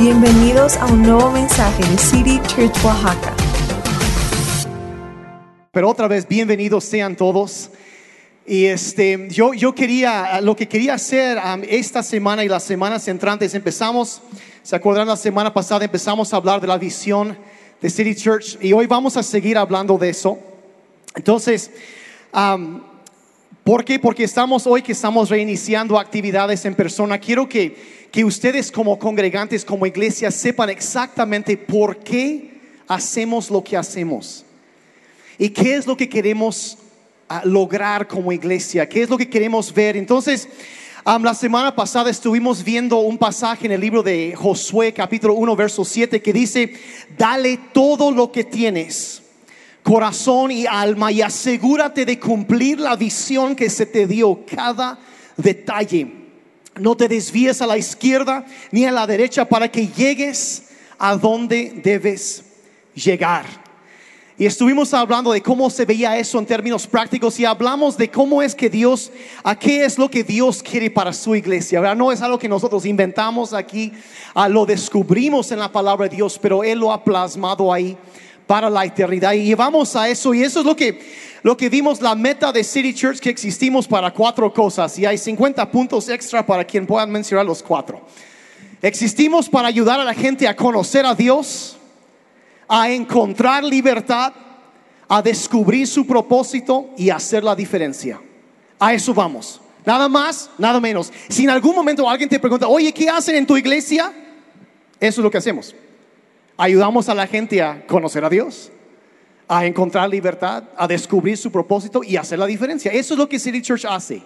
Bienvenidos a un nuevo mensaje de City Church Oaxaca. Pero otra vez, bienvenidos sean todos. Y este, yo, yo quería, lo que quería hacer um, esta semana y las semanas entrantes, empezamos, ¿se acuerdan? La semana pasada empezamos a hablar de la visión de City Church y hoy vamos a seguir hablando de eso. Entonces, um, ¿por qué? Porque estamos hoy que estamos reiniciando actividades en persona. Quiero que, que ustedes como congregantes, como iglesia, sepan exactamente por qué hacemos lo que hacemos. ¿Y qué es lo que queremos ah, lograr como iglesia? ¿Qué es lo que queremos ver? Entonces, la semana pasada estuvimos viendo un pasaje en el libro de Josué, capítulo 1, verso 7, que dice, dale todo lo que tienes, corazón y alma, y asegúrate de cumplir la visión que se te dio, cada detalle. No te desvíes a la izquierda ni a la derecha para que llegues a donde debes llegar. Y estuvimos hablando de cómo se veía eso en términos prácticos y hablamos de cómo es que Dios, a qué es lo que Dios quiere para su iglesia. No es algo que nosotros inventamos aquí, lo descubrimos en la palabra de Dios, pero Él lo ha plasmado ahí para la eternidad. Y llevamos a eso y eso es lo que, lo que vimos, la meta de City Church, que existimos para cuatro cosas. Y hay 50 puntos extra para quien puedan mencionar los cuatro. Existimos para ayudar a la gente a conocer a Dios a encontrar libertad, a descubrir su propósito y hacer la diferencia. A eso vamos. Nada más, nada menos. Si en algún momento alguien te pregunta, oye, ¿qué hacen en tu iglesia? Eso es lo que hacemos. Ayudamos a la gente a conocer a Dios, a encontrar libertad, a descubrir su propósito y hacer la diferencia. Eso es lo que City Church hace.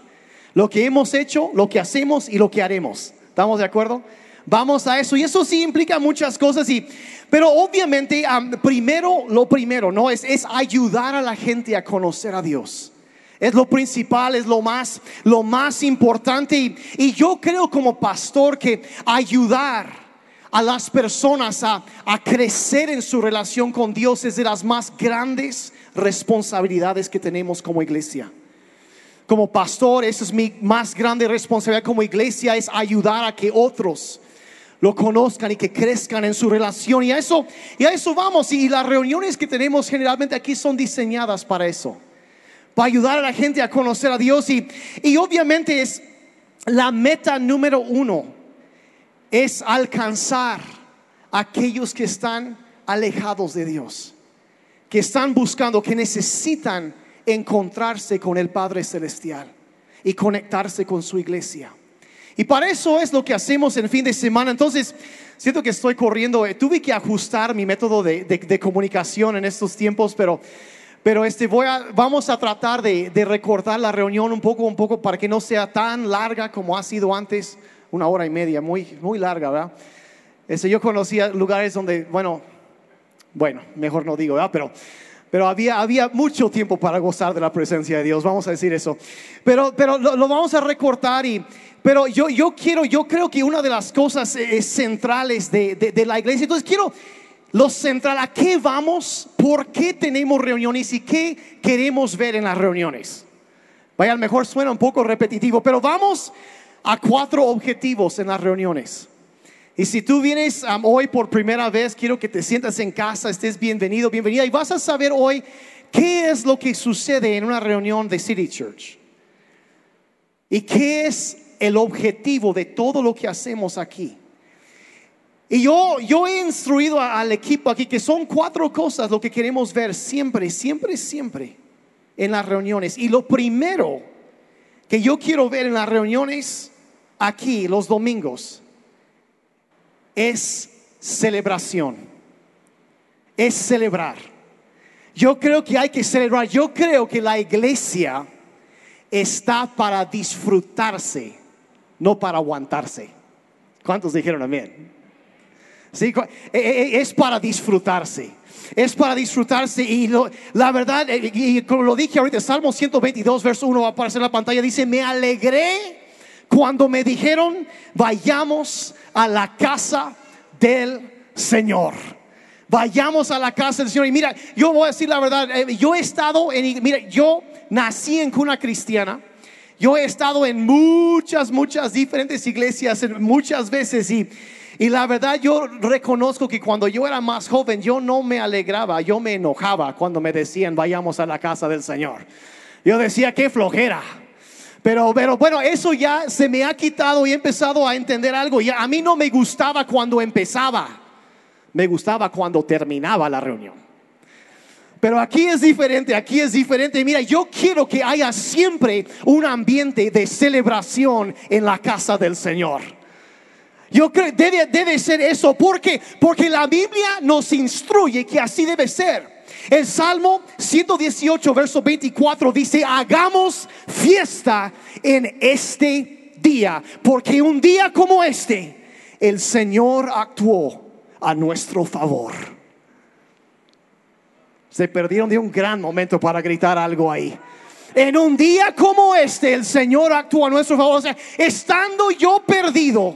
Lo que hemos hecho, lo que hacemos y lo que haremos. ¿Estamos de acuerdo? Vamos a eso. Y eso sí implica muchas cosas. Y, pero obviamente, um, primero, lo primero, ¿no? Es, es ayudar a la gente a conocer a Dios. Es lo principal, es lo más, lo más importante. Y, y yo creo como pastor que ayudar a las personas a, a crecer en su relación con Dios es de las más grandes responsabilidades que tenemos como iglesia como pastor, esa es mi más grande responsabilidad como iglesia, es ayudar a que otros lo conozcan y que crezcan en su relación. Y a eso, y a eso vamos. Y las reuniones que tenemos generalmente aquí son diseñadas para eso. Para ayudar a la gente a conocer a Dios. Y, y obviamente es la meta número uno. Es alcanzar a aquellos que están alejados de Dios. Que están buscando, que necesitan encontrarse con el Padre Celestial. Y conectarse con su iglesia. Y para eso es lo que hacemos en fin de semana. Entonces, siento que estoy corriendo. Eh, tuve que ajustar mi método de, comunicación en estos tiempos, pero, pero este, vamos a tratar de, de, recortar la reunión un poco, un poco para que no sea tan larga como ha sido antes. Una hora y media, muy, muy larga, ¿verdad? Este, yo conocía lugares donde, bueno, bueno, mejor no digo, ¿verdad? Pero pero había, había mucho tiempo para gozar de la presencia de Dios, vamos a decir eso. Pero, pero lo, vamos a recortar y, pero yo, yo quiero, yo creo que una de las cosas eh, centrales de, de, de la iglesia, entonces quiero lo central, ¿a qué vamos? ¿Por qué tenemos reuniones y qué queremos ver en las reuniones? Vaya, a lo mejor suena un poco repetitivo, pero vamos a cuatro objetivos en las reuniones. Y si tú vienes um, hoy por primera vez, quiero que te sientas en casa, estés bienvenido, bienvenida, y vas a saber hoy qué es lo que sucede en una reunión de City Church. Y qué es el objetivo de todo lo que hacemos aquí. Y yo, yo he instruido al equipo aquí que son cuatro cosas lo que queremos ver siempre, siempre, siempre en las reuniones. Y lo primero que yo quiero ver en las reuniones aquí los domingos es celebración. Es celebrar. Yo creo que hay que celebrar. Yo creo que la iglesia está para disfrutarse, no para aguantarse. ¿Cuántos dijeron amén? Sí, es para disfrutarse. Es para disfrutarse y la verdad, y como lo dije ahorita, Salmo 122, verso 1 va a aparecer en la pantalla, dice, me alegré cuando me dijeron, vayamos a la casa del Señor. Vayamos a la casa del Señor. Y mira, yo voy a decir la verdad, eh, yo he estado en, mira, yo nací en cuna cristiana. Yo he estado en muchas, muchas diferentes iglesias, muchas veces y, Y la verdad yo reconozco que cuando yo era más joven yo no me alegraba, yo me enojaba cuando me decían vayamos a la casa del Señor. Yo decía, qué flojera. Pero, pero bueno, eso ya se me ha quitado y he empezado a entender algo. Y a mí no me gustaba cuando empezaba, me gustaba cuando terminaba la reunión. Pero aquí es diferente, aquí es diferente. Mira, yo quiero que haya siempre un ambiente de celebración en la casa del Señor. Yo creo debe, debe ser eso. ¿Por qué? Porque la Biblia nos instruye que así debe ser. El Salmo 118, verso 24 dice, hagamos fiesta en este día, porque un día como este, el Señor actuó a nuestro favor. Se perdieron de un gran momento para gritar algo ahí. En un día como este, el Señor actuó a nuestro favor. O sea, estando yo perdido,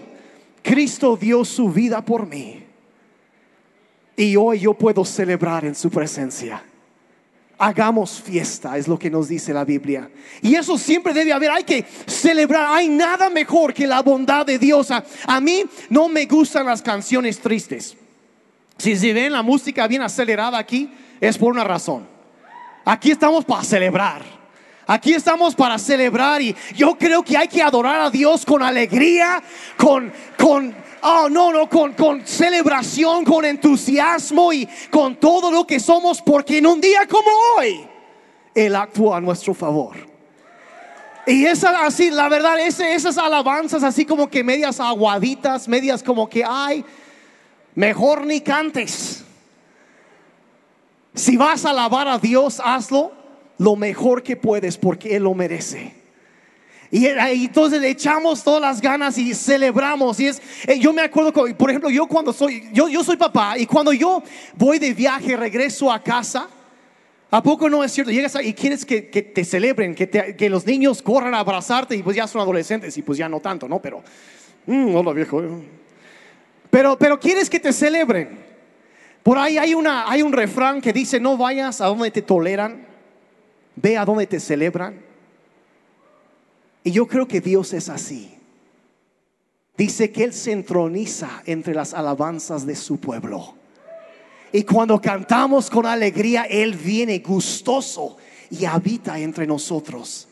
Cristo dio su vida por mí. Y hoy yo puedo celebrar en su presencia. Hagamos fiesta, es lo que nos dice la Biblia. Y eso siempre debe haber, hay que celebrar. Hay nada mejor que la bondad de Dios. A, mí no me gustan las canciones tristes. Si se ven la música bien acelerada aquí, es por una razón. Aquí estamos para celebrar. Aquí estamos para celebrar y yo creo que hay que adorar a Dios con alegría, con, con oh no, no, con, con celebración, con entusiasmo y con todo lo que somos, porque en un día como hoy, Él actúa a nuestro favor. Y esa, así, la verdad, esas alabanzas así como que medias aguaditas, medias como que, ay, mejor ni cantes. Si vas a alabar a Dios, hazlo lo mejor que puedes porque Él lo merece. Y entonces le echamos todas las ganas y celebramos. Y es, eh, yo me acuerdo, por ejemplo, yo cuando soy, yo, yo soy papá y cuando yo voy de viaje, regreso a casa, ¿a poco no es cierto? Llegas y quieres que, te celebren, que, que, los niños corran a abrazarte y pues ya son adolescentes y pues ya no tanto, ¿no? Pero, mm, hola viejo. Pero, pero quieres que te celebren. Por ahí hay, una, hay un refrán que dice, no vayas a donde te toleran, ve a donde te celebran. Y yo creo que Dios es así. Dice que Él se entroniza entre las alabanzas de su pueblo. Y cuando cantamos con alegría, Él viene gustoso y habita entre nosotros.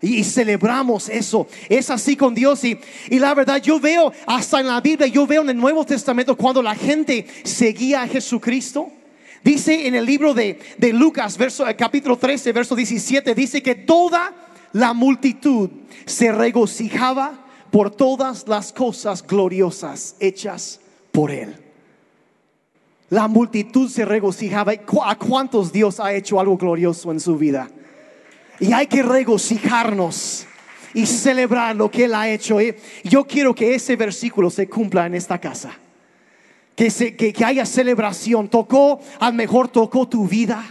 Y, celebramos eso. Es así con Dios. Y, y, la verdad, yo veo hasta en la Biblia, yo veo en el Nuevo Testamento cuando la gente seguía a Jesucristo. Dice en el libro de, de Lucas, verso, capítulo 13, verso 17, dice que toda la multitud se regocijaba por todas las cosas gloriosas hechas por él. La multitud se regocijaba. ¿A cuántos Dios ha hecho algo glorioso en su vida? Y hay que regocijarnos y celebrar lo que Él ha hecho. Yo quiero que ese versículo se cumpla en esta casa. Que, que, haya celebración. Tocó, al mejor tocó tu vida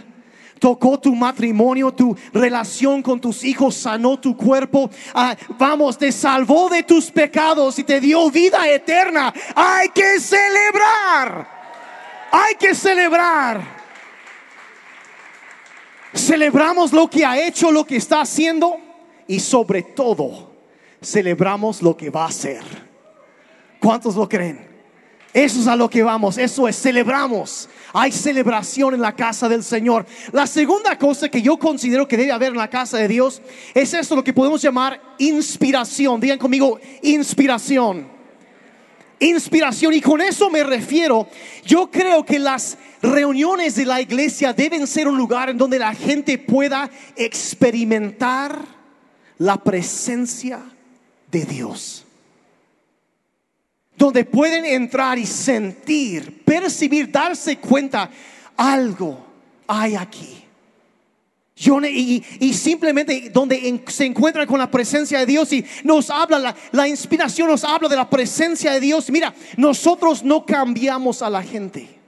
tocó tu matrimonio, tu relación con tus hijos, sanó tu cuerpo. Ah, vamos, te salvó de tus pecados y te dio vida eterna. Hay que celebrar. Hay que celebrar. Celebramos lo que ha hecho, lo que está haciendo y sobre todo celebramos lo que va a hacer. ¿Cuántos lo creen? Eso es a lo que vamos, eso es, celebramos. Hay celebración en la casa del Señor. La segunda cosa que yo considero que debe haber en la casa de Dios es esto, lo que podemos llamar inspiración. Digan conmigo, inspiración. Inspiración. Y con eso me refiero, yo creo que las reuniones de la iglesia deben ser un lugar en donde la gente pueda experimentar la presencia de Dios donde pueden entrar y sentir, percibir, darse cuenta, algo hay aquí. y, simplemente donde se encuentran con la presencia de Dios y nos habla, la, la inspiración nos habla de la presencia de Dios. Mira, nosotros no cambiamos a la gente.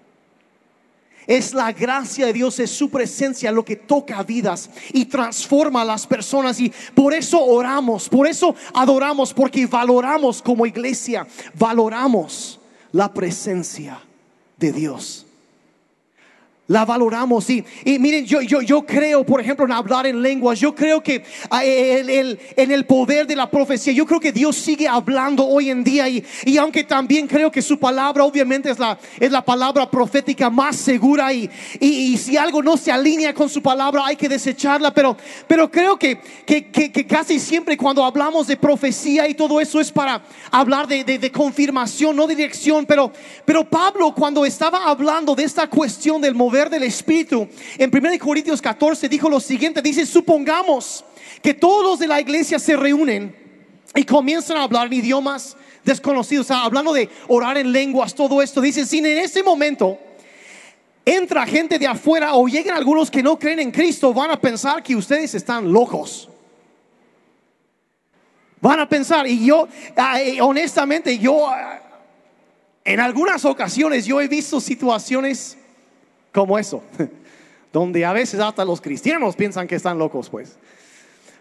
Es la gracia de Dios, es su presencia lo que toca vidas y transforma a las personas. Y por eso oramos, por eso adoramos, porque valoramos como iglesia, valoramos la presencia de Dios. La valoramos. Y, y miren, yo, yo, yo creo, por ejemplo, en hablar en lenguas. Yo creo que ah, el- el- en el poder de la profecía, yo creo que Dios sigue hablando hoy en día. Y, y aunque también creo que su palabra, obviamente, es la, es la palabra profética más segura. Y, y, si algo no se alinea con su palabra, hay que desecharla. Pero, pero creo que, que, que- casi siempre cuando hablamos de profecía y todo eso es para hablar de, de- confirmación, no de dirección. Pero, pero Pablo, cuando estaba hablando de esta cuestión del del Espíritu, en 1 Corintios 14 dijo lo siguiente, dice, supongamos que todos los de la iglesia se reúnen y comienzan a hablar en idiomas desconocidos, hablando de orar en lenguas, todo esto, dice, si en ese momento entra gente de afuera o llegan algunos que no creen en Cristo, van a pensar que ustedes están locos. Van a pensar, y yo, ah, eh, honestamente, yo, ah, en algunas ocasiones, yo he visto situaciones como eso, donde a veces hasta los cristianos piensan que están locos, pues.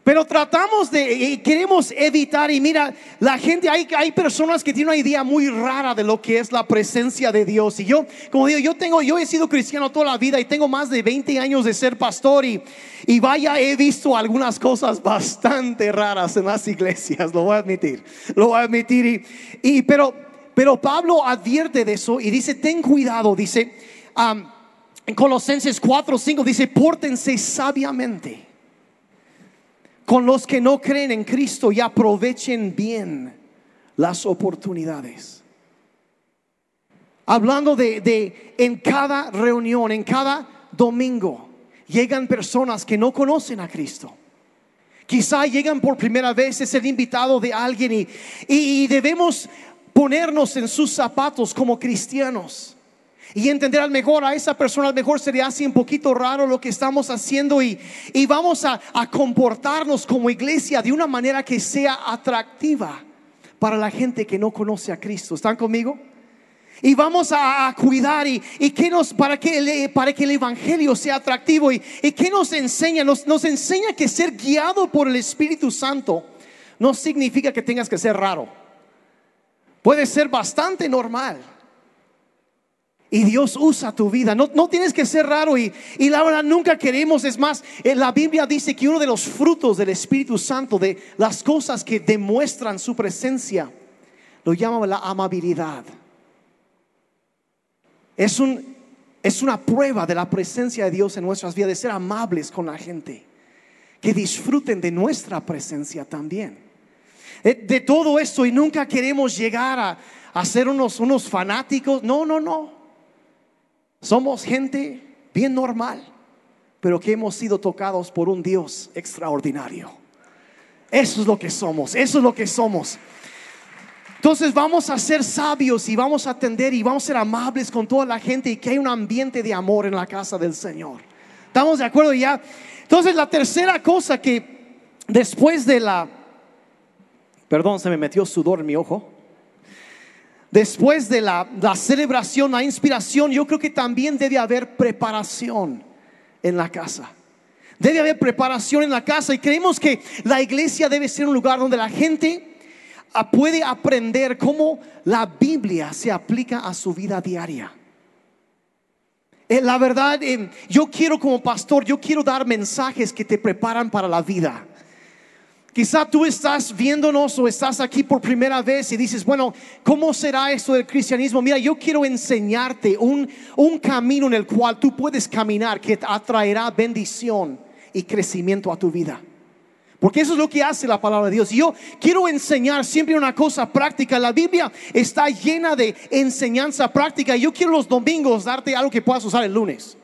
Pero tratamos de, y queremos evitar, y mira, la gente, hay, hay personas que tienen una idea muy rara de lo que es la presencia de Dios. Y yo, como digo, yo tengo, yo he sido cristiano toda la vida y tengo más de 20 años de ser pastor y, y vaya, he visto algunas cosas bastante raras en las iglesias, lo voy a admitir, lo voy a admitir. Y, y pero, pero Pablo advierte de eso y dice, ten cuidado, dice, am, en Colosenses 4, 5 dice, pórtense sabiamente con los que no creen en Cristo y aprovechen bien las oportunidades. Hablando de, de en cada reunión, en cada domingo, llegan personas que no conocen a Cristo. Quizá llegan por primera vez, es el invitado de alguien y, y- y debemos ponernos en sus zapatos como cristianos y entender al mejor a esa persona, al mejor sería así un poquito raro lo que estamos haciendo y, y vamos a, a comportarnos como iglesia de una manera que sea atractiva para la gente que no conoce a Cristo. ¿Están conmigo? Y vamos a, a cuidar y, y que nos, para que, el, para que el Evangelio sea atractivo y, y que nos enseña, nos, nos enseña que ser guiado por el Espíritu Santo no significa que tengas que ser raro. Puede ser bastante normal. Y Dios usa tu vida. No, no tienes que ser raro y, y la verdad nunca queremos. Es más, eh, la Biblia dice que uno de los frutos del Espíritu Santo, de las cosas que demuestran su presencia, lo llama la amabilidad. Es, un, es una prueba de la presencia de Dios en nuestras vidas, de ser amables con la gente, que disfruten de nuestra presencia también. De, todo esto y nunca queremos llegar a, a ser unos, unos fanáticos. No, no, no. Somos gente bien normal, pero que hemos sido tocados por un Dios extraordinario. Eso es lo que somos, eso es lo que somos. Entonces vamos a ser sabios y vamos a atender y vamos a ser amables con toda la gente y que hay un ambiente de amor en la casa del Señor. ¿Estamos de acuerdo ya? Entonces la tercera cosa que después de la... Perdón, se me metió sudor en mi ojo. Después de la, celebración, la inspiración, yo creo que también debe haber preparación en la casa. Debe haber preparación en la casa y creemos que la iglesia debe ser un lugar donde la gente ah, puede aprender cómo la Biblia se aplica a su vida diaria. Eh, la verdad, yo quiero como pastor, yo quiero dar mensajes que te preparan para la vida. Quizá tú estás viéndonos o estás aquí por primera vez y dices, bueno, ¿cómo será esto del cristianismo? Mira, yo quiero enseñarte un, un camino en el cual tú puedes caminar que atraerá bendición y crecimiento a tu vida. Porque eso es lo que hace la palabra de Dios. Y yo quiero enseñar siempre una cosa práctica. La Biblia está llena de enseñanza práctica. Yo quiero los domingos darte algo que puedas usar el lunes.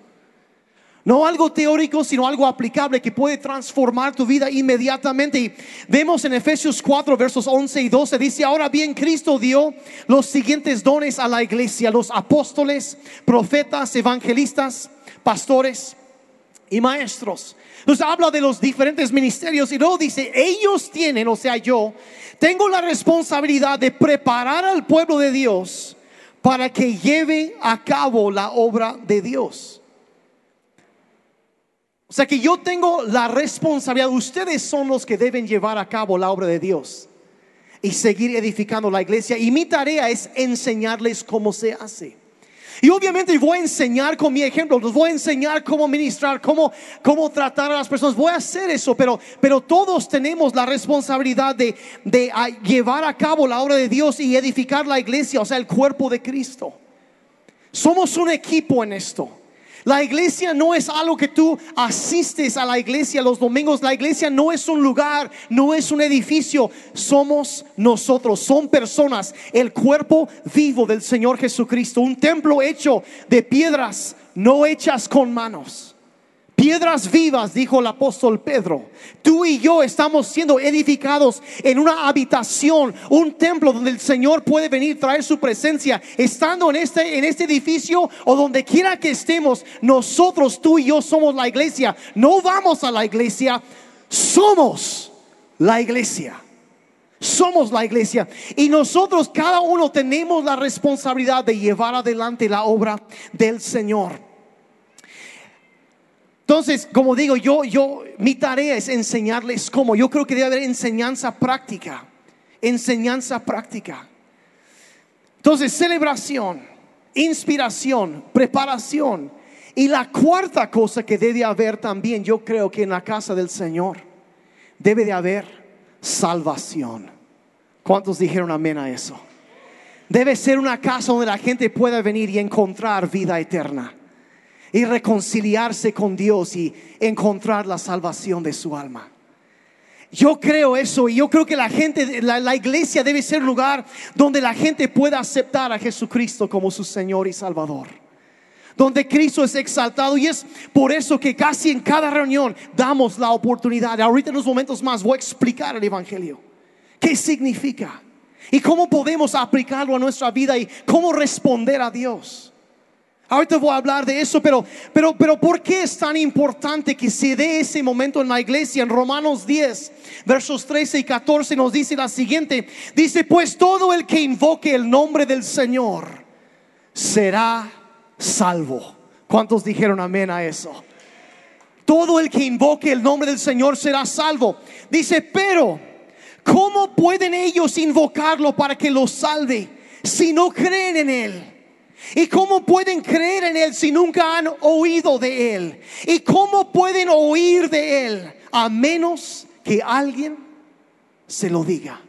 No algo teórico, sino algo aplicable que puede transformar tu vida inmediatamente. Y vemos en Efesios 4, versos 11 y 12, dice, ahora bien, Cristo dio los siguientes dones a la iglesia, los apóstoles, profetas, evangelistas, pastores y maestros. Nos habla de los diferentes ministerios y luego dice, ellos tienen, o sea, yo, tengo la responsabilidad de preparar al pueblo de Dios para que lleve a cabo la obra de Dios. O sea que yo tengo la responsabilidad, ustedes son los que deben llevar a cabo la obra de Dios y seguir edificando la iglesia. Y mi tarea es enseñarles cómo se hace. Y obviamente voy a enseñar con mi ejemplo, les voy a enseñar cómo ministrar, cómo, cómo tratar a las personas. Voy a hacer eso, pero, pero todos tenemos la responsabilidad de, de ah, llevar a cabo la obra de Dios y edificar la iglesia, o sea, el cuerpo de Cristo. Somos un equipo en esto. La iglesia no es algo que tú asistes a la iglesia los domingos. La iglesia no es un lugar, no es un edificio. Somos nosotros, son personas, el cuerpo vivo del Señor Jesucristo. Un templo hecho de piedras, no hechas con manos. Piedras vivas, dijo el apóstol Pedro. Tú y yo estamos siendo edificados en una habitación, un templo donde el Señor puede venir traer su presencia. Estando en este en este edificio o donde quiera que estemos, nosotros tú y yo somos la iglesia. No vamos a la iglesia, somos la iglesia. Somos la iglesia y nosotros cada uno tenemos la responsabilidad de llevar adelante la obra del Señor. Entonces, como digo, yo, yo, mi tarea es enseñarles cómo. Yo creo que debe haber enseñanza práctica, enseñanza práctica. Entonces, celebración, inspiración, preparación. Y la cuarta cosa que debe haber también, yo creo que en la casa del Señor, debe de haber salvación. ¿Cuántos dijeron amén a eso? Debe ser una casa donde la gente pueda venir y encontrar vida eterna y reconciliarse con Dios y encontrar la salvación de su alma. Yo creo eso y yo creo que la gente, la, iglesia debe ser lugar donde la gente pueda aceptar a Jesucristo como su Señor y Salvador. Donde Cristo es exaltado y es por eso que casi en cada reunión damos la oportunidad. Ahorita en unos momentos más voy a explicar el Evangelio. ¿Qué significa? Y cómo podemos aplicarlo a nuestra vida y cómo responder a Dios. Ahorita voy a hablar de eso, pero, pero, pero ¿por qué es tan importante que se dé ese momento en la iglesia? En Romanos 10, versos 13 y 14 nos dice la siguiente. Dice, pues todo el que invoque el nombre del Señor será salvo. ¿Cuántos dijeron amén a eso? Todo el que invoque el nombre del Señor será salvo. Dice, pero, ¿cómo pueden ellos invocarlo para que los salve si no creen en Él? ¿Y cómo pueden creer en Él si nunca han oído de Él? ¿Y cómo pueden oír de Él a menos que alguien se lo diga?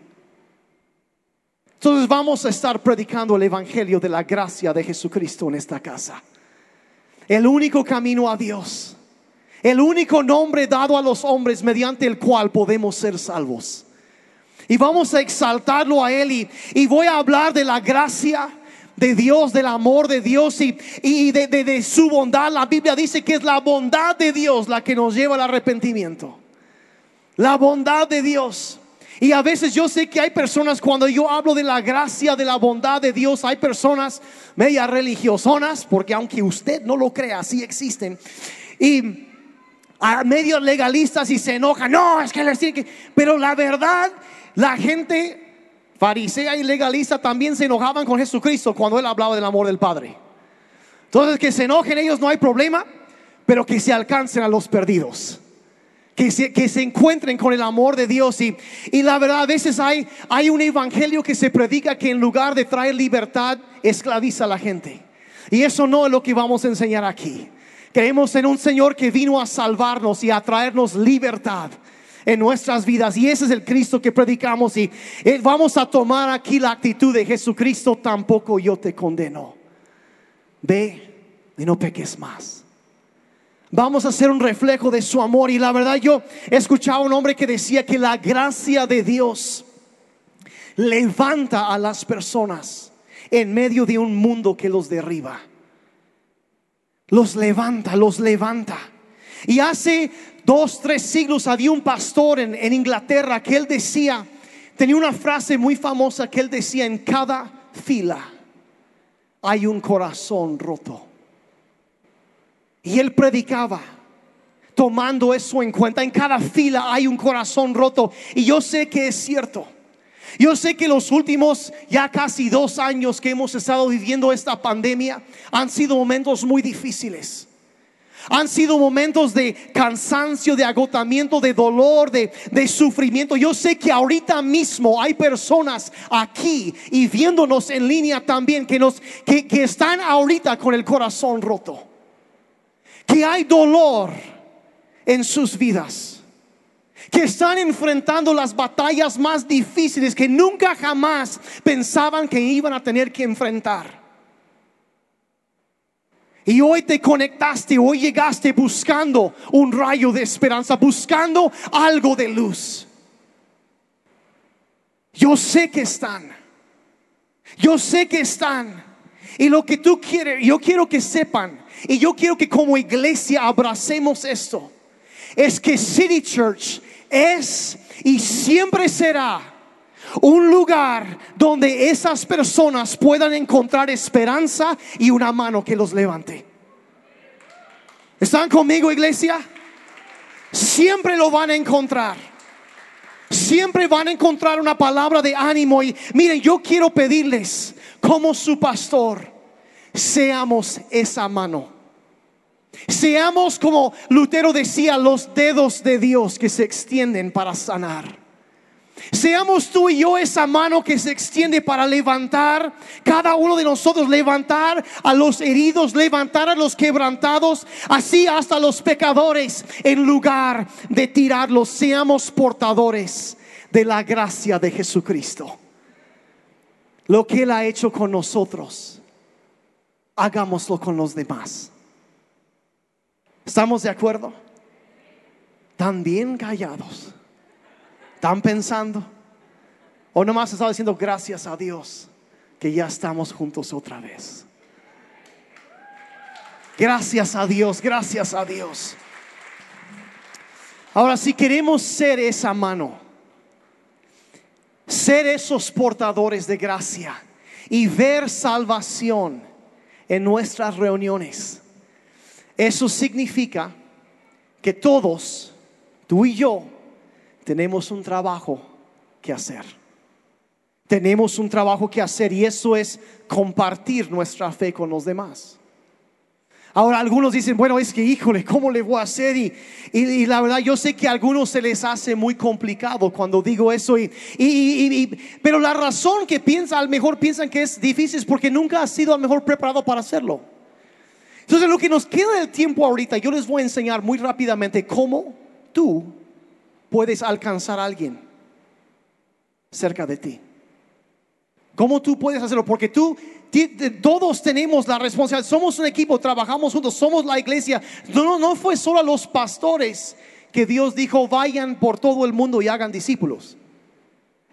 Entonces vamos a estar predicando el Evangelio de la gracia de Jesucristo en esta casa. El único camino a Dios. El único nombre dado a los hombres mediante el cual podemos ser salvos. Y vamos a exaltarlo a Él y, y voy a hablar de la gracia de Dios, del amor de Dios y, y de, de, su bondad. La Biblia dice que es la bondad de Dios la que nos lleva al arrepentimiento. La bondad de Dios. Y a veces yo sé que hay personas, cuando yo hablo de la gracia, de la bondad de Dios, hay personas media religiosonas, porque aunque usted no lo crea, sí existen. Y a medios legalistas y se enojan, no, es que les tiene que... Pero la verdad, la gente farisea y legalista también se enojaban con Jesucristo cuando él hablaba del amor del Padre. Entonces, que se enojen ellos no hay problema, pero que se alcancen a los perdidos. Que se, que se encuentren con el amor de Dios. Y, y la verdad, a veces hay, hay un evangelio que se predica que en lugar de traer libertad, esclaviza a la gente. Y eso no es lo que vamos a enseñar aquí. Creemos en un Señor que vino a salvarnos y a traernos libertad en nuestras vidas. Y ese es el Cristo que predicamos. Y eh, vamos a tomar aquí la actitud de Jesucristo, tampoco yo te condeno. Ve y no peques más. Vamos a hacer un reflejo de su amor. Y la verdad yo escuchaba a un hombre que decía que la gracia de Dios levanta a las personas en medio de un mundo que los derriba. Los levanta, los levanta. Y hace dos, tres siglos había un pastor en, en Inglaterra que él decía, tenía una frase muy famosa que él decía, en cada fila hay un corazón roto. Y él predicaba tomando eso en cuenta. En cada fila hay un corazón roto. Y yo sé que es cierto. Yo sé que los últimos ya casi dos años que hemos estado viviendo esta pandemia han sido momentos muy difíciles. Han sido momentos de cansancio, de agotamiento, de dolor, de, de, sufrimiento. Yo sé que ahorita mismo hay personas aquí y viéndonos en línea también que, nos, que, que están ahorita con el corazón roto. Que hay dolor en sus vidas. Que están enfrentando las batallas más difíciles que nunca jamás pensaban que iban a tener que enfrentar. Y hoy te conectaste, hoy llegaste buscando un rayo de esperanza, buscando algo de luz. Yo sé que están. Yo sé que están. Y lo que tú quieres, yo quiero que sepan, y yo quiero que como iglesia abracemos esto, es que City Church es y siempre será un lugar donde esas personas puedan encontrar esperanza y una mano que los levante. ¿Están conmigo, iglesia? Siempre lo van a encontrar. Siempre van a encontrar una palabra de ánimo. Y miren, yo quiero pedirles, como su pastor, seamos esa mano. Seamos como Lutero decía, los dedos de Dios que se extienden para sanar. Seamos tú y yo esa mano que se extiende para levantar, cada uno de nosotros levantar a los heridos, levantar a los quebrantados, así hasta los pecadores, en lugar de tirarlos, seamos portadores de la gracia de Jesucristo. Lo que Él ha hecho con nosotros, hagámoslo con los demás. ¿Estamos de acuerdo? Tan bien callados. ¿Están pensando? ¿O nomás estaba diciendo gracias a Dios que ya estamos juntos otra vez? Gracias a Dios, gracias a Dios. Ahora, si queremos ser esa mano, ser esos portadores de gracia y ver salvación en nuestras reuniones, eso significa que todos, tú y yo, tenemos un trabajo que hacer. Tenemos un trabajo que hacer y eso es compartir nuestra fe con los demás. Ahora algunos dicen, bueno, es que híjole, ¿cómo le voy a hacer? Y, y, la verdad yo sé que a algunos se les hace muy complicado cuando digo eso. Y, pero la razón que piensan, al mejor piensan que es difícil es porque nunca has sido al mejor preparado para hacerlo. Entonces lo que nos queda del tiempo ahorita, yo les voy a enseñar muy rápidamente cómo tú puedes alcanzar a alguien cerca de ti. ¿Cómo tú puedes hacerlo? Porque tú, todos tenemos la responsabilidad. Somos un equipo, trabajamos juntos, somos la iglesia. No, no, fue solo a los pastores que Dios dijo, vayan por todo el mundo y hagan discípulos.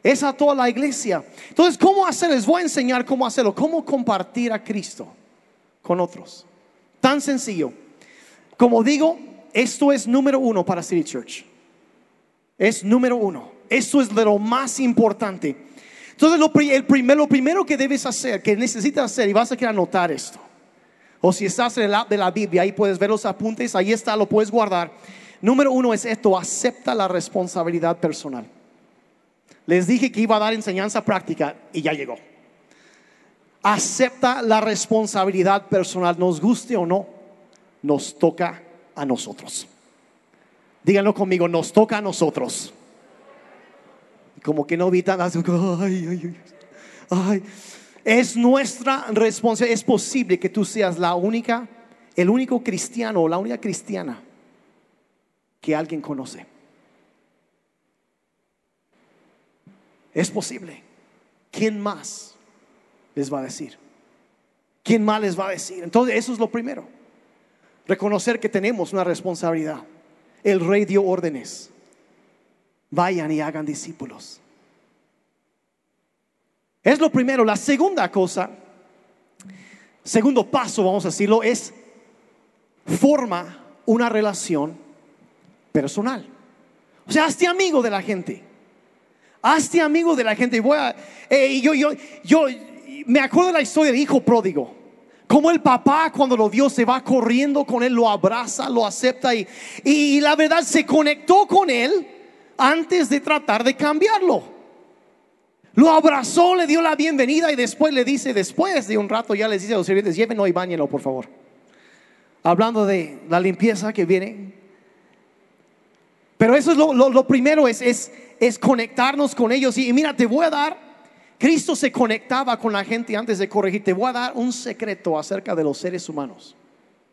Es a toda la iglesia. Entonces, ¿cómo hacer? Les voy a enseñar cómo hacerlo. Cómo compartir a Cristo con otros. Tan sencillo. Como digo, esto es número uno para City Church. Es número uno. Eso es lo más importante. Entonces, lo, el primero, lo primero que debes hacer, que necesitas hacer, y vas a querer anotar esto. O si estás en el app de la Biblia, ahí puedes ver los apuntes, ahí está, lo puedes guardar. Número uno es esto, acepta la responsabilidad personal. Les dije que iba a dar enseñanza práctica y ya llegó. Acepta la responsabilidad personal, nos guste o no, nos toca a nosotros. Díganlo conmigo, nos toca a nosotros. Como que no evitan, ay, ay, ay, Es nuestra responsabilidad. Es posible que tú seas la única, el único cristiano o la única cristiana que alguien conoce. Es posible. ¿Quién más les va a decir? ¿Quién más les va a decir? Entonces, eso es lo primero. Reconocer que tenemos una responsabilidad el rey dio órdenes. Vayan y hagan discípulos. Es lo primero. La segunda cosa, segundo paso, vamos a decirlo, es forma una relación personal. O sea, hazte amigo de la gente. Hazte amigo de la gente. Voy a, eh, yo, yo, yo me acuerdo de la historia del hijo pródigo. Como el papá cuando lo vio se va corriendo con él, lo abraza, lo acepta y, y, la verdad se conectó con él antes de tratar de cambiarlo. Lo abrazó, le dio la bienvenida y después le dice, después de un rato ya les dice a los sirvientes, llévenlo y bañenlo por favor. hablando de la limpieza que viene. Pero eso es lo, lo- primero, es, es, es conectarnos con ellos. Y mira, te voy a dar, Cristo se conectaba con la gente antes de corregir. Te voy a dar un secreto acerca de los seres humanos.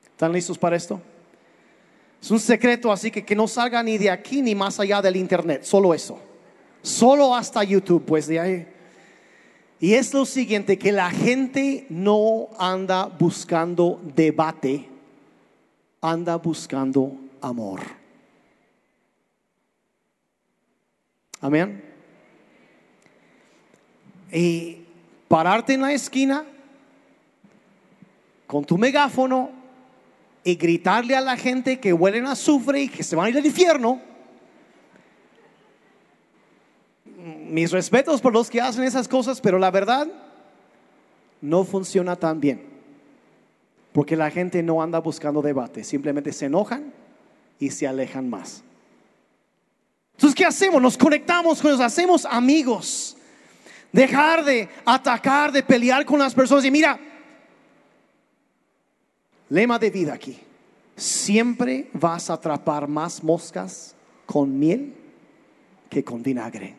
¿Están listos para esto? Es un secreto así que que no salga ni de aquí ni más allá del internet, solo eso. Solo hasta YouTube, pues de ahí. Y es lo siguiente, que la gente no anda buscando debate, anda buscando amor. Amén. Y pararte en la esquina con tu megáfono y gritarle a la gente que huelen a azufre y que se van a ir al infierno. Mis respetos por los que hacen esas cosas, pero la verdad no funciona tan bien. Porque la gente no anda buscando debate, simplemente se enojan y se alejan más. Entonces, ¿qué hacemos? Nos conectamos con ellos, hacemos amigos. Dejar de atacar, de pelear con las personas. Y mira, lema de vida aquí. Siempre vas a atrapar más moscas con miel que con vinagre.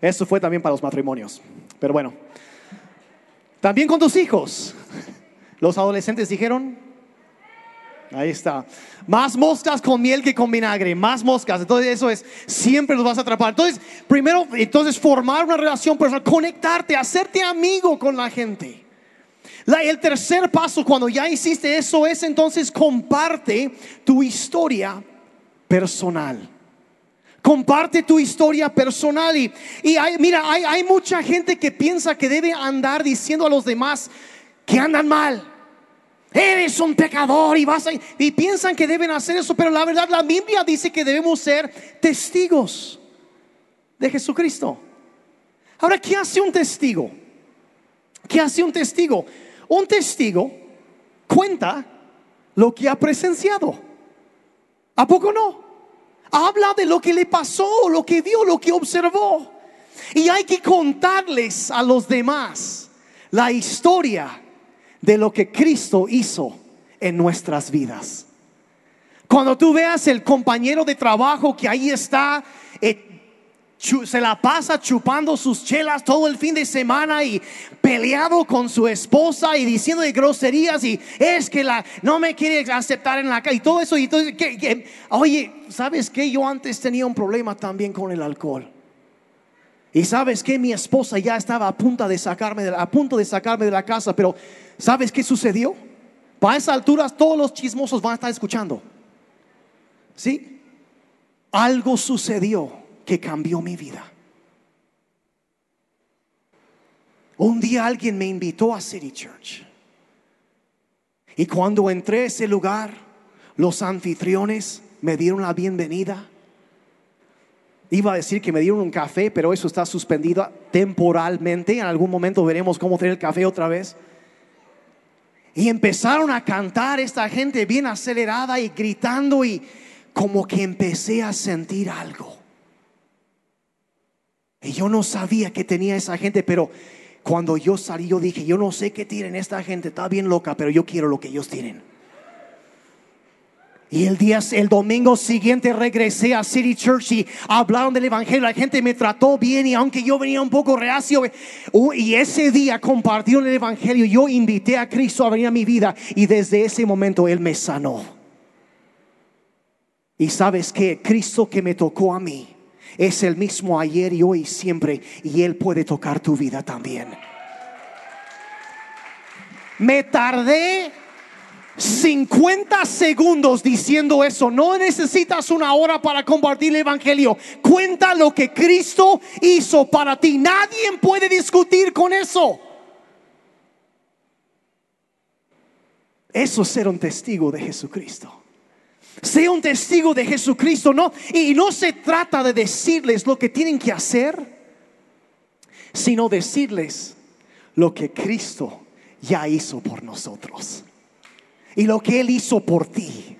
Eso fue también para los matrimonios. Pero bueno, también con tus hijos. Los adolescentes dijeron, ahí está, más moscas con miel que con vinagre, más moscas. Entonces eso es, siempre los vas a atrapar. Entonces, primero, entonces formar una relación personal, conectarte, hacerte amigo con la gente. El tercer paso, cuando ya hiciste eso, es entonces comparte tu historia personal. Comparte tu historia personal. Y, y hay, mira, hay, hay mucha gente que piensa que debe andar diciendo a los demás que andan mal. Eres un pecador y vas a... Y piensan que deben hacer eso, pero la verdad la Biblia dice que debemos ser testigos de Jesucristo. Ahora, ¿qué hace un testigo? ¿Qué hace un testigo? Un testigo cuenta lo que ha presenciado. ¿A poco no? Habla de lo que le pasó, lo que vio, lo que observó. Y hay que contarles a los demás la historia de lo que Cristo hizo en nuestras vidas. Cuando tú veas el compañero de trabajo que ahí está, eh, se la pasa chupando sus chelas todo el fin de semana y peleado con su esposa y diciendo de groserías y es que la no me quiere aceptar en la calle y todo eso y que, que- oye, ¿sabes qué? Yo antes tenía un problema también con el alcohol. Y sabes que mi esposa ya estaba a punto de sacarme de la, a punto de sacarme de la casa, pero ¿sabes qué sucedió? Para esa altura todos los chismosos van a estar escuchando. ¿Sí? Algo sucedió que cambió mi vida. Un día alguien me invitó a City Church. Y cuando entré a ese lugar, los anfitriones me dieron la bienvenida. Iba a decir que me dieron un café, pero eso está suspendido temporalmente. En algún momento veremos cómo tener el café otra vez. Y empezaron a cantar esta gente bien acelerada y gritando y como que empecé a sentir algo. Y yo no sabía que tenía esa gente, pero cuando yo salí yo dije, yo no sé qué tienen esta gente, está bien loca, pero yo quiero lo que ellos tienen. Y el día, el domingo siguiente regresé a City Church y hablaron del Evangelio. La gente me trató bien y aunque yo venía un poco reacio, y ese día compartieron el Evangelio. Yo invité a Cristo a venir a mi vida y desde ese momento Él me sanó. Y sabes que Cristo que me tocó a mí es el mismo ayer y hoy y siempre y Él puede tocar tu vida también. Me tardé 50 segundos diciendo eso. No necesitas una hora para compartir el Evangelio. Cuenta lo que Cristo hizo para ti. Nadie puede discutir con eso. Eso es ser un testigo de Jesucristo. Sea un testigo de Jesucristo, ¿no? Y no se trata de decirles lo que tienen que hacer, sino decirles lo que Cristo ya hizo por nosotros y lo que Él hizo por ti.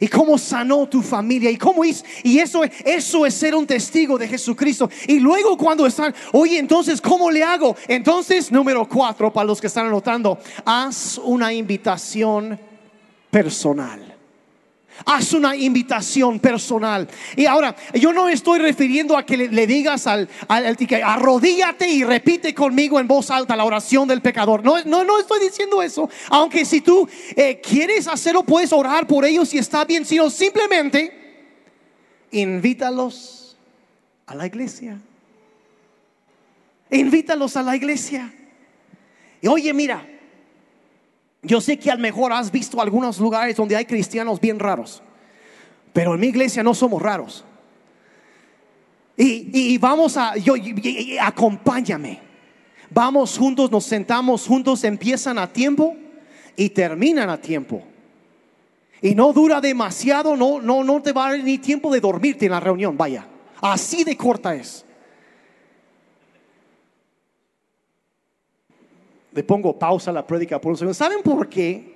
Y cómo sanó tu familia y cómo hizo. Y eso, eso es ser un testigo de Jesucristo. Y luego cuando están, oye, entonces, ¿cómo le hago? Entonces, número cuatro, para los que están anotando, haz una invitación personal. Haz una invitación personal. Y ahora, yo no estoy refiriendo a que le, digas al, al, que arrodíllate y repite conmigo en voz alta la oración del pecador. No, no, no estoy diciendo eso. Aunque si tú eh, quieres hacerlo, puedes orar por ellos y está bien. Sino simplemente invítalos a la iglesia. Invítalos a la iglesia. Y oye, mira, yo sé que a lo mejor has visto algunos lugares donde hay cristianos bien raros, pero en mi iglesia no somos raros. Y, vamos a, yo, acompáñame. Vamos juntos, nos sentamos juntos, empiezan a tiempo y terminan a tiempo. Y no dura demasiado, no, no, no te va a dar ni tiempo de dormirte en la reunión, vaya. Así de corta es. Le pongo pausa a la prédica por un segundo. ¿Saben por qué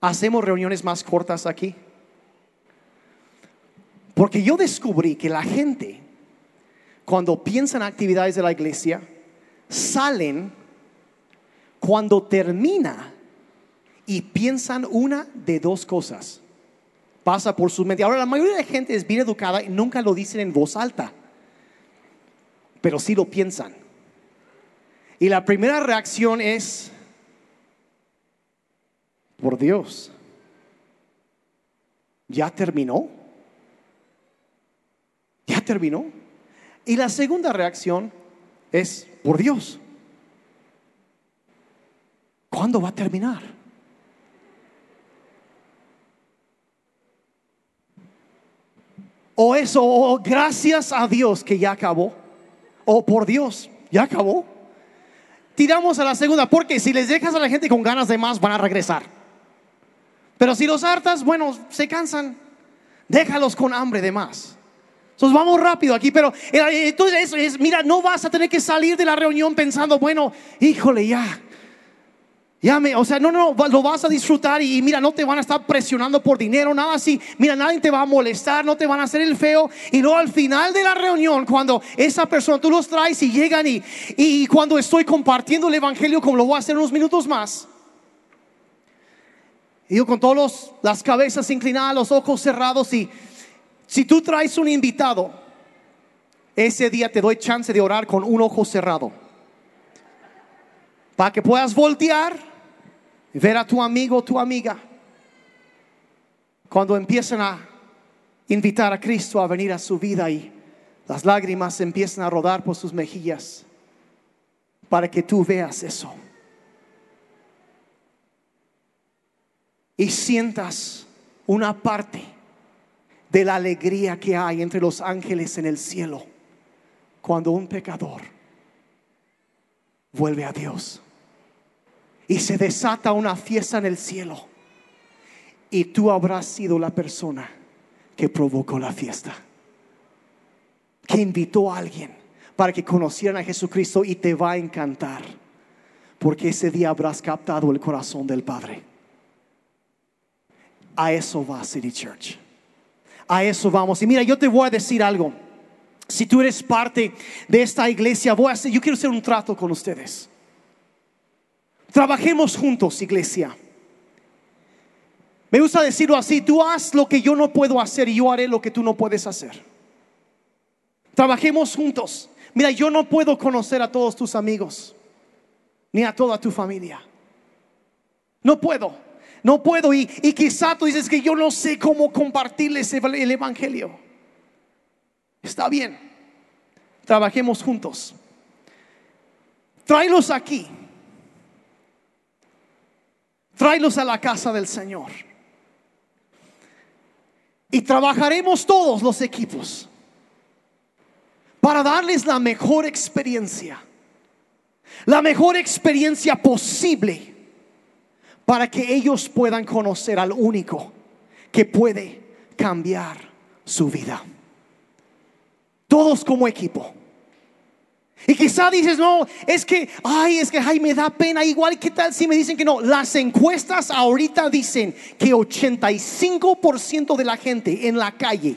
hacemos reuniones más cortas aquí? Porque yo descubrí que la gente, cuando piensa en actividades de la iglesia, salen cuando termina y piensan una de dos cosas. Pasa por su mente. Ahora, la mayoría de la gente es bien educada y nunca lo dicen en voz alta, pero sí lo piensan. Y la primera reacción es, por Dios, ¿ya terminó? ¿Ya terminó? Y la segunda reacción es, por Dios, ¿cuándo va a terminar? O eso, o gracias a Dios que ya acabó. O por Dios, ya acabó tiramos a la segunda, porque si les dejas a la gente con ganas de más, van a regresar. Pero si los hartas, bueno, se cansan. Déjalos con hambre de más. Entonces vamos rápido aquí, pero eh, entonces eso es, mira, no vas a tener que salir de la reunión pensando, bueno, híjole, ya, ya o sea, no, no, lo vas a disfrutar y, mira, no te van a estar presionando por dinero, nada así. Mira, nadie te va a molestar, no te van a hacer el feo. Y luego al final de la reunión, cuando esa persona, tú los traes y llegan y, y cuando estoy compartiendo el evangelio, como lo voy a hacer unos minutos más. Y yo con todas las cabezas inclinadas, los ojos cerrados y si tú traes un invitado, ese día te doy chance de orar con un ojo cerrado. Para que puedas voltear ver a tu amigo o tu amiga cuando empiezan a invitar a Cristo a venir a su vida y las lágrimas empiezan a rodar por sus mejillas para que tú veas eso. Y sientas una parte de la alegría que hay entre los ángeles en el cielo cuando un pecador vuelve a Dios y se desata una fiesta en el cielo. Y tú habrás sido la persona que provocó la fiesta, que invitó a alguien para que conocieran a Jesucristo y te va a encantar, porque ese día habrás captado el corazón del Padre. A eso va City Church. A eso vamos. Y mira, yo te voy a decir algo. Si tú eres parte de esta iglesia, voy a hacer, yo quiero hacer un trato con ustedes. Trabajemos juntos, iglesia. Me gusta decirlo así, tú haz lo que yo no puedo hacer y yo haré lo que tú no puedes hacer. Trabajemos juntos. Mira, yo no puedo conocer a todos tus amigos, ni a toda tu familia. No puedo, no puedo. Y, y quizá tú dices que yo no sé cómo compartirles el Evangelio. Está bien, trabajemos juntos. Tráelos aquí tráelos a la casa del Señor. Y trabajaremos todos los equipos para darles la mejor experiencia, la mejor experiencia posible para que ellos puedan conocer al único que puede cambiar su vida. Todos como equipo. Y quizá dices, no, es que, ay, es que, ay, me da pena. Igual, ¿qué tal si me dicen que no? Las encuestas ahorita dicen que 85% de la gente en la calle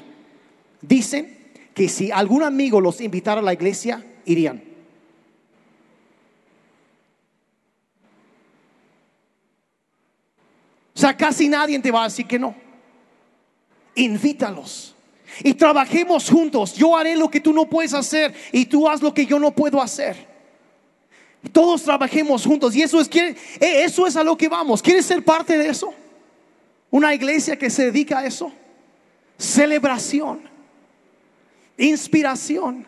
dicen que si algún amigo los invitara a la iglesia, irían. O sea, casi nadie te va a decir que no. Invítalos. Y trabajemos juntos. Yo haré lo que tú no puedes hacer y tú haz lo que yo no puedo hacer. Todos trabajemos juntos. Y eso es, eh, eso es a lo que vamos. ¿Quieres ser parte de eso? Una iglesia que se dedica a eso. Celebración. Inspiración.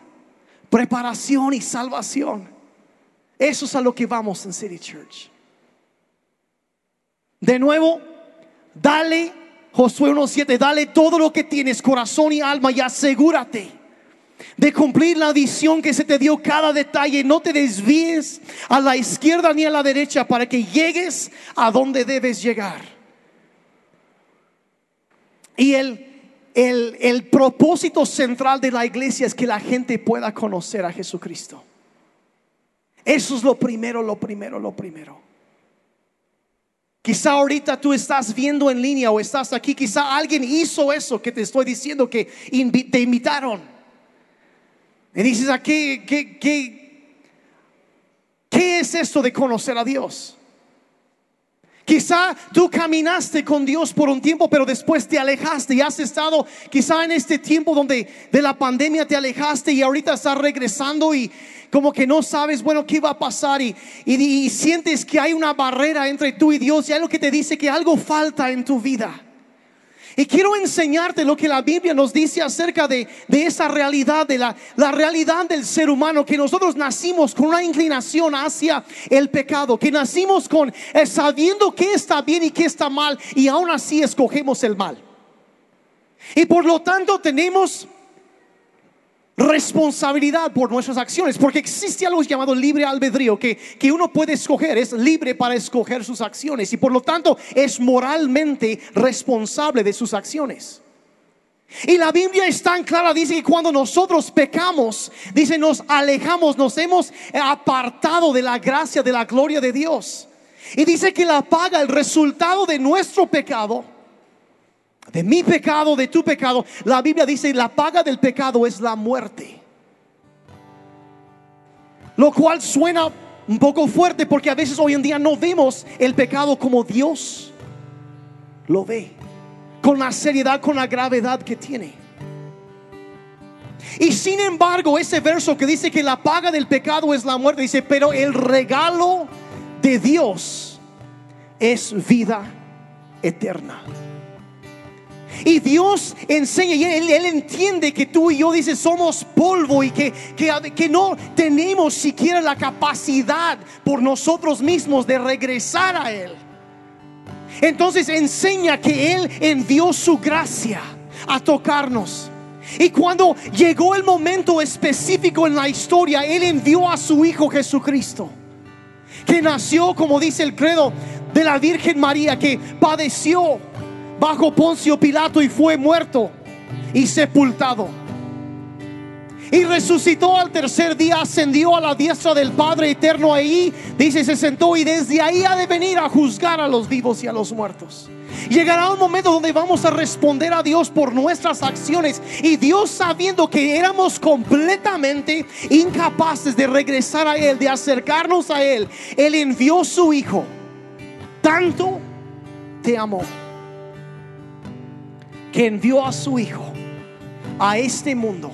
Preparación y salvación. Eso es a lo que vamos en City Church. De nuevo, dale, Josué 1.7, dale todo lo que tienes, corazón y alma, y asegúrate de cumplir la visión que se te dio cada detalle. No te desvíes a la izquierda ni a la derecha para que llegues a donde debes llegar. Y el, el, el propósito central de la iglesia es que la gente pueda conocer a Jesucristo. Eso es lo primero, lo primero, lo primero. Quizá ahorita tú estás viendo en línea o estás aquí, quizá alguien hizo eso que te estoy diciendo que te invitaron. Y dices, ¿a qué, qué, qué, qué es esto de conocer a Dios? Quizá tú caminaste con Dios por un tiempo, pero después te alejaste y has estado quizá en este tiempo donde de la pandemia te alejaste y ahorita estás regresando y, como que no sabes, bueno, qué va a pasar y, y, sientes que hay una barrera entre tú y Dios y algo que te dice que algo falta en tu vida. Y quiero enseñarte lo que la Biblia nos dice acerca de, de esa realidad, de la, la, realidad del ser humano, que nosotros nacimos con una inclinación hacia el pecado, que nacimos con eh, sabiendo qué está bien y qué está mal, y aún así escogemos el mal. Y por lo tanto tenemos responsabilidad por nuestras acciones, porque existe algo llamado libre albedrío, que, que uno puede escoger, es libre para escoger sus acciones y por lo tanto es moralmente responsable de sus acciones. Y la Biblia es tan clara, dice que cuando nosotros pecamos, dice, nos alejamos, nos hemos apartado de la gracia, de la gloria de Dios. Y dice que la paga, el resultado de nuestro pecado, de mi pecado, de tu pecado. La Biblia dice, la paga del pecado es la muerte. Lo cual suena un poco fuerte porque a veces hoy en día no vemos el pecado como Dios lo ve, con la seriedad, con la gravedad que tiene. Y sin embargo, ese verso que dice que la paga del pecado es la muerte, dice, pero el regalo de Dios es vida eterna. Y Dios enseña y él, entiende que tú y yo, dice, somos polvo y que, que, no tenemos siquiera la capacidad por nosotros mismos de regresar a Él. Entonces enseña que Él envió su gracia a tocarnos. Y cuando llegó el momento específico en la historia, Él envió a su Hijo Jesucristo, que nació, como dice el credo, de la Virgen María, que padeció bajo Poncio Pilato y fue muerto y sepultado. Y resucitó al tercer día, ascendió a la diestra del Padre eterno ahí, dice, se sentó y desde ahí ha de venir a juzgar a los vivos y a los muertos. Llegará un momento donde vamos a responder a Dios por nuestras acciones y Dios sabiendo que éramos completamente incapaces de regresar a Él, de acercarnos a Él, Él envió su Hijo. Tanto te amó que envió a su Hijo a este mundo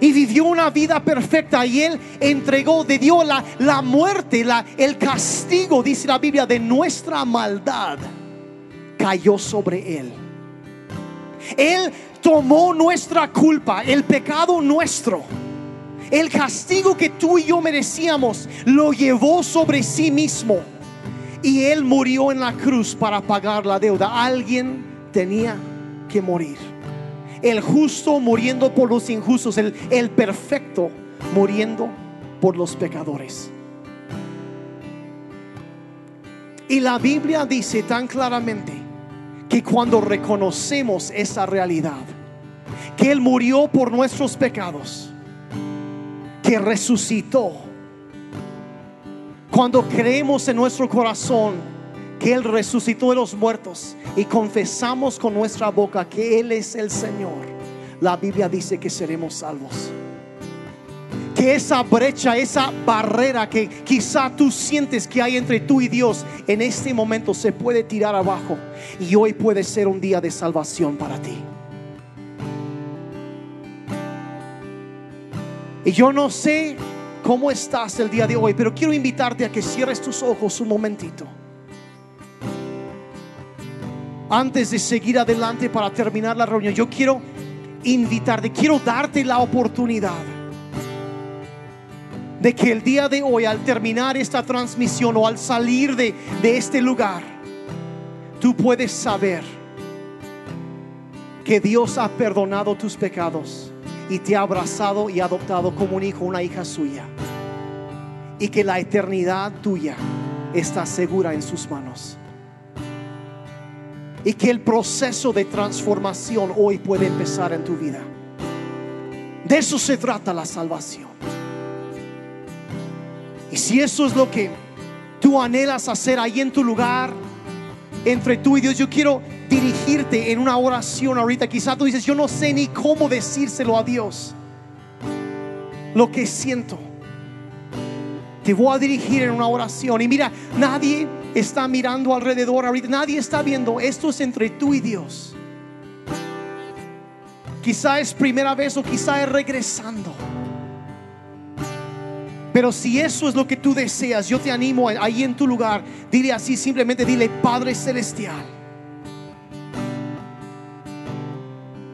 y vivió una vida perfecta y él entregó, de Dios la, la muerte, la, el castigo, dice la Biblia, de nuestra maldad cayó sobre él. Él tomó nuestra culpa, el pecado nuestro. El castigo que tú y yo merecíamos lo llevó sobre sí mismo. Y Él murió en la cruz para pagar la deuda. Alguien tenía que morir. El justo muriendo por los injustos, el, el perfecto muriendo por los pecadores. Y la Biblia dice tan claramente que cuando reconocemos esa realidad, que Él murió por nuestros pecados, que resucitó, cuando creemos en nuestro corazón que Él resucitó de los muertos y confesamos con nuestra boca que Él es el Señor, la Biblia dice que seremos salvos. que esa brecha, esa barrera que quizá tú sientes que hay entre tú y Dios, en este momento se puede tirar abajo y hoy puede ser un día de salvación para ti. Y yo no sé cómo estás el día de hoy, pero quiero invitarte a que cierres tus ojos un momentito. Antes de seguir adelante para terminar la reunión, yo quiero invitarte, quiero darte la oportunidad de que el día de hoy, al terminar esta transmisión o al salir de, de este lugar, tú puedes saber que Dios ha perdonado tus pecados y te ha abrazado y adoptado como un hijo, una hija suya. Y que la eternidad tuya está segura en sus manos. Y que el proceso de transformación hoy puede empezar en tu vida. De eso se trata la salvación. Y si eso es lo que tú anhelas hacer ahí en tu lugar, entre tú y Dios, yo quiero dirigirte en una oración ahorita. Quizá tú dices, yo no sé ni cómo decírselo a Dios. Lo que siento. Te voy a dirigir en una oración. Y mira, nadie está mirando alrededor ahorita. Nadie está viendo. Esto es entre tú y Dios. Quizá es primera vez o quizá es regresando. Pero si eso es lo que tú deseas, yo te animo ahí en tu lugar. Dile así, simplemente dile, Padre Celestial,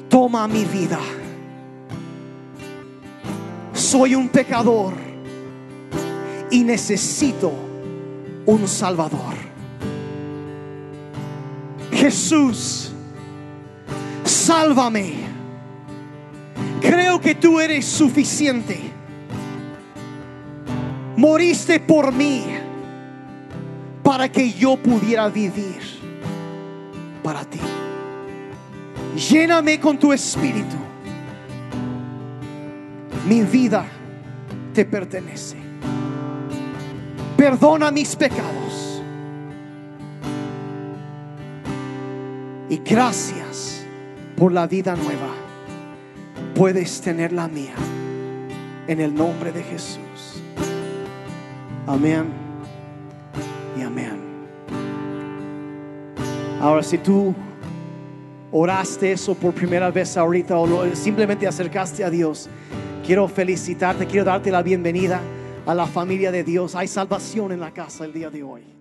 toma mi vida. Soy un pecador y necesito un Salvador. Jesús, sálvame. Creo que tú eres suficiente moriste por mí para que yo pudiera vivir para ti. Lléname con tu espíritu. Mi vida te pertenece. Perdona mis pecados. Y gracias por la vida nueva. Puedes tener la mía en el nombre de Jesús. Amén y amén. Ahora, si tú oraste eso por primera vez ahorita o simplemente acercaste a Dios, quiero felicitarte, quiero darte la bienvenida a la familia de Dios. Hay salvación en la casa el día de hoy.